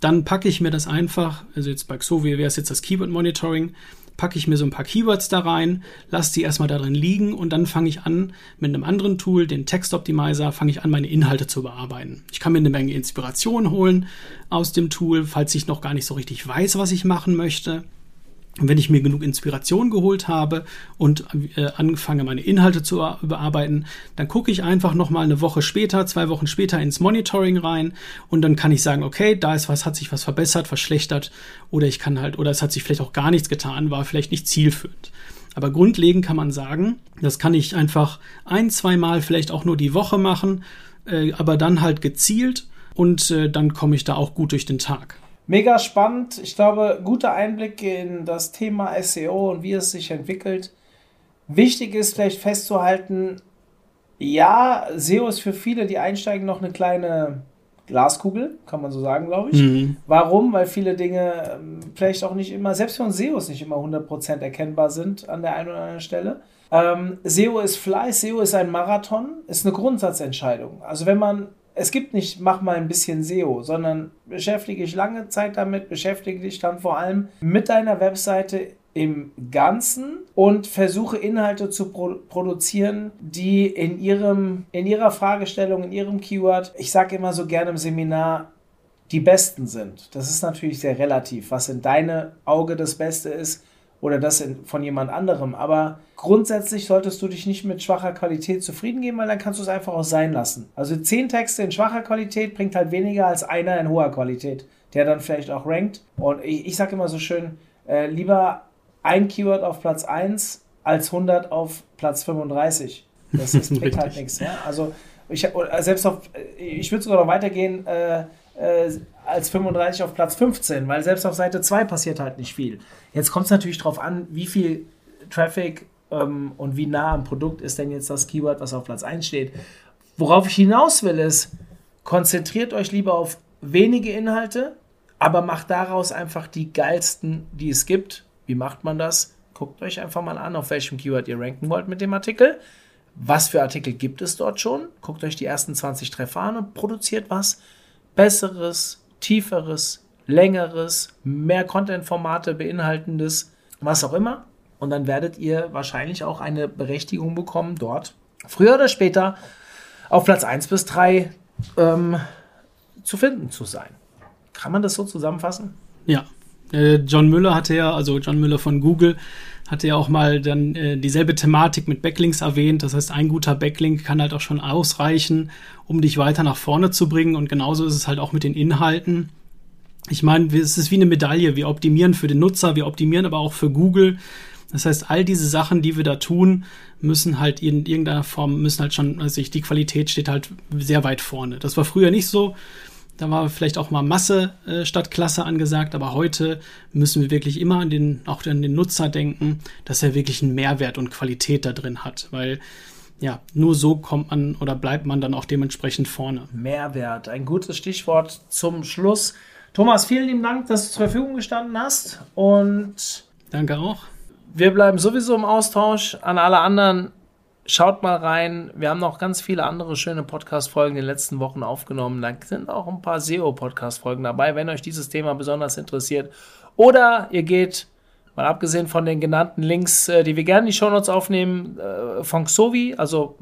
Dann packe ich mir das einfach, also jetzt bei Xovie wäre es jetzt das Keyword Monitoring, packe ich mir so ein paar Keywords da rein, lasse die erstmal da drin liegen und dann fange ich an, mit einem anderen Tool, den Text Optimizer, fange ich an, meine Inhalte zu bearbeiten. Ich kann mir eine Menge Inspiration holen aus dem Tool, falls ich noch gar nicht so richtig weiß, was ich machen möchte. Wenn ich mir genug Inspiration geholt habe und äh, anfange, meine Inhalte zu bearbeiten, dann gucke ich einfach nochmal eine Woche später, zwei Wochen später ins Monitoring rein und dann kann ich sagen, okay, da ist was, hat sich was verbessert, verschlechtert oder ich kann halt, oder es hat sich vielleicht auch gar nichts getan, war vielleicht nicht zielführend. Aber grundlegend kann man sagen, das kann ich einfach ein, zwei Mal vielleicht auch nur die Woche machen, äh, aber dann halt gezielt und äh, dann komme ich da auch gut durch den Tag. Mega spannend. Ich glaube, guter Einblick in das Thema SEO und wie es sich entwickelt. Wichtig ist vielleicht festzuhalten, ja, SEO ist für viele, die einsteigen, noch eine kleine Glaskugel, kann man so sagen, glaube ich. Mhm. Warum? Weil viele Dinge ähm, vielleicht auch nicht immer, selbst für uns SEOs nicht immer 100% erkennbar sind an der einen oder anderen Stelle. Ähm, SEO ist Fleiß, SEO ist ein Marathon, ist eine Grundsatzentscheidung. Also wenn man es gibt nicht, mach mal ein bisschen SEO, sondern beschäftige dich lange Zeit damit, beschäftige dich dann vor allem mit deiner Webseite im Ganzen und versuche Inhalte zu pro produzieren, die in ihrem, in ihrer Fragestellung, in ihrem Keyword, ich sage immer so gerne im Seminar, die besten sind. Das ist natürlich sehr relativ. Was in deinem Auge das Beste ist, oder das in, von jemand anderem. Aber grundsätzlich solltest du dich nicht mit schwacher Qualität zufrieden geben, weil dann kannst du es einfach auch sein lassen. Also zehn Texte in schwacher Qualität bringt halt weniger als einer in hoher Qualität, der dann vielleicht auch rankt. Und ich, ich sage immer so schön, äh, lieber ein Keyword auf Platz 1 als 100 auf Platz 35. Das, das bringt halt nichts. Ja? Also ich, selbst auf, ich würde sogar noch weitergehen, äh, äh, als 35 auf Platz 15, weil selbst auf Seite 2 passiert halt nicht viel. Jetzt kommt es natürlich darauf an, wie viel Traffic ähm, und wie nah am Produkt ist denn jetzt das Keyword, was auf Platz 1 steht. Worauf ich hinaus will, ist, konzentriert euch lieber auf wenige Inhalte, aber macht daraus einfach die geilsten, die es gibt. Wie macht man das? Guckt euch einfach mal an, auf welchem Keyword ihr ranken wollt mit dem Artikel. Was für Artikel gibt es dort schon? Guckt euch die ersten 20 Treffer an und produziert was Besseres, tieferes, längeres, mehr Content-Formate beinhaltendes, was auch immer. Und dann werdet ihr wahrscheinlich auch eine Berechtigung bekommen, dort früher oder später auf Platz 1 bis 3 ähm, zu finden zu sein. Kann man das so zusammenfassen? Ja. Äh, John Müller hatte ja, also John Müller von Google, hatte ja auch mal dann äh, dieselbe Thematik mit Backlinks erwähnt. Das heißt, ein guter Backlink kann halt auch schon ausreichen, um dich weiter nach vorne zu bringen. Und genauso ist es halt auch mit den Inhalten. Ich meine, es ist wie eine Medaille. Wir optimieren für den Nutzer, wir optimieren aber auch für Google. Das heißt, all diese Sachen, die wir da tun, müssen halt in irgendeiner Form, müssen halt schon, also die Qualität steht halt sehr weit vorne. Das war früher nicht so. Da war vielleicht auch mal Masse äh, statt Klasse angesagt, aber heute müssen wir wirklich immer an den, auch an den Nutzer denken, dass er wirklich einen Mehrwert und Qualität da drin hat, weil ja, nur so kommt man oder bleibt man dann auch dementsprechend vorne. Mehrwert, ein gutes Stichwort zum Schluss. Thomas, vielen lieben Dank, dass du zur Verfügung gestanden hast und danke auch. Wir bleiben sowieso im Austausch. An alle anderen Schaut mal rein. Wir haben noch ganz viele andere schöne Podcast-Folgen in den letzten Wochen aufgenommen. Da sind auch ein paar SEO-Podcast-Folgen dabei, wenn euch dieses Thema besonders interessiert. Oder ihr geht, mal abgesehen von den genannten Links, äh, die wir gerne in die Shownotes aufnehmen, äh, von Xovi, also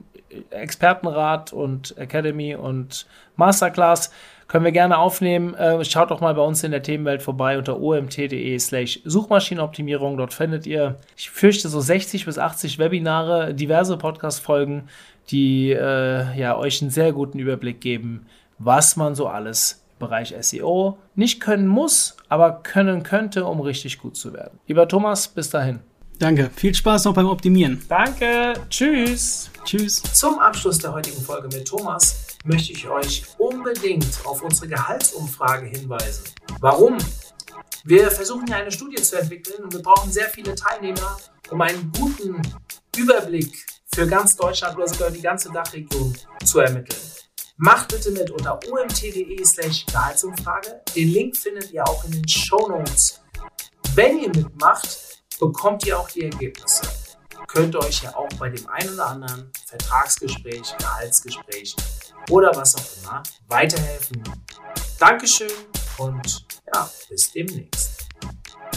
Expertenrat und Academy und Masterclass, können wir gerne aufnehmen. Äh, schaut doch mal bei uns in der Themenwelt vorbei unter omt.de slash Suchmaschinenoptimierung. Dort findet ihr, ich fürchte, so 60 bis 80 Webinare, diverse Podcast-Folgen, die äh, ja, euch einen sehr guten Überblick geben, was man so alles im Bereich SEO nicht können muss, aber können könnte, um richtig gut zu werden. Lieber Thomas, bis dahin. Danke. Viel Spaß noch beim Optimieren. Danke. Tschüss. Tschüss. Zum Abschluss der heutigen Folge mit Thomas möchte ich euch unbedingt auf unsere Gehaltsumfrage hinweisen. Warum? Wir versuchen ja eine Studie zu entwickeln und wir brauchen sehr viele Teilnehmer, um einen guten Überblick für ganz Deutschland oder sogar die ganze Dachregion zu ermitteln. Macht bitte mit unter omt.de slash Gehaltsumfrage. Den Link findet ihr auch in den Show Notes. Wenn ihr mitmacht, bekommt ihr auch die Ergebnisse. Könnt ihr euch ja auch bei dem einen oder anderen Vertragsgespräch, Gehaltsgespräch oder was auch immer weiterhelfen. Dankeschön und ja, bis demnächst.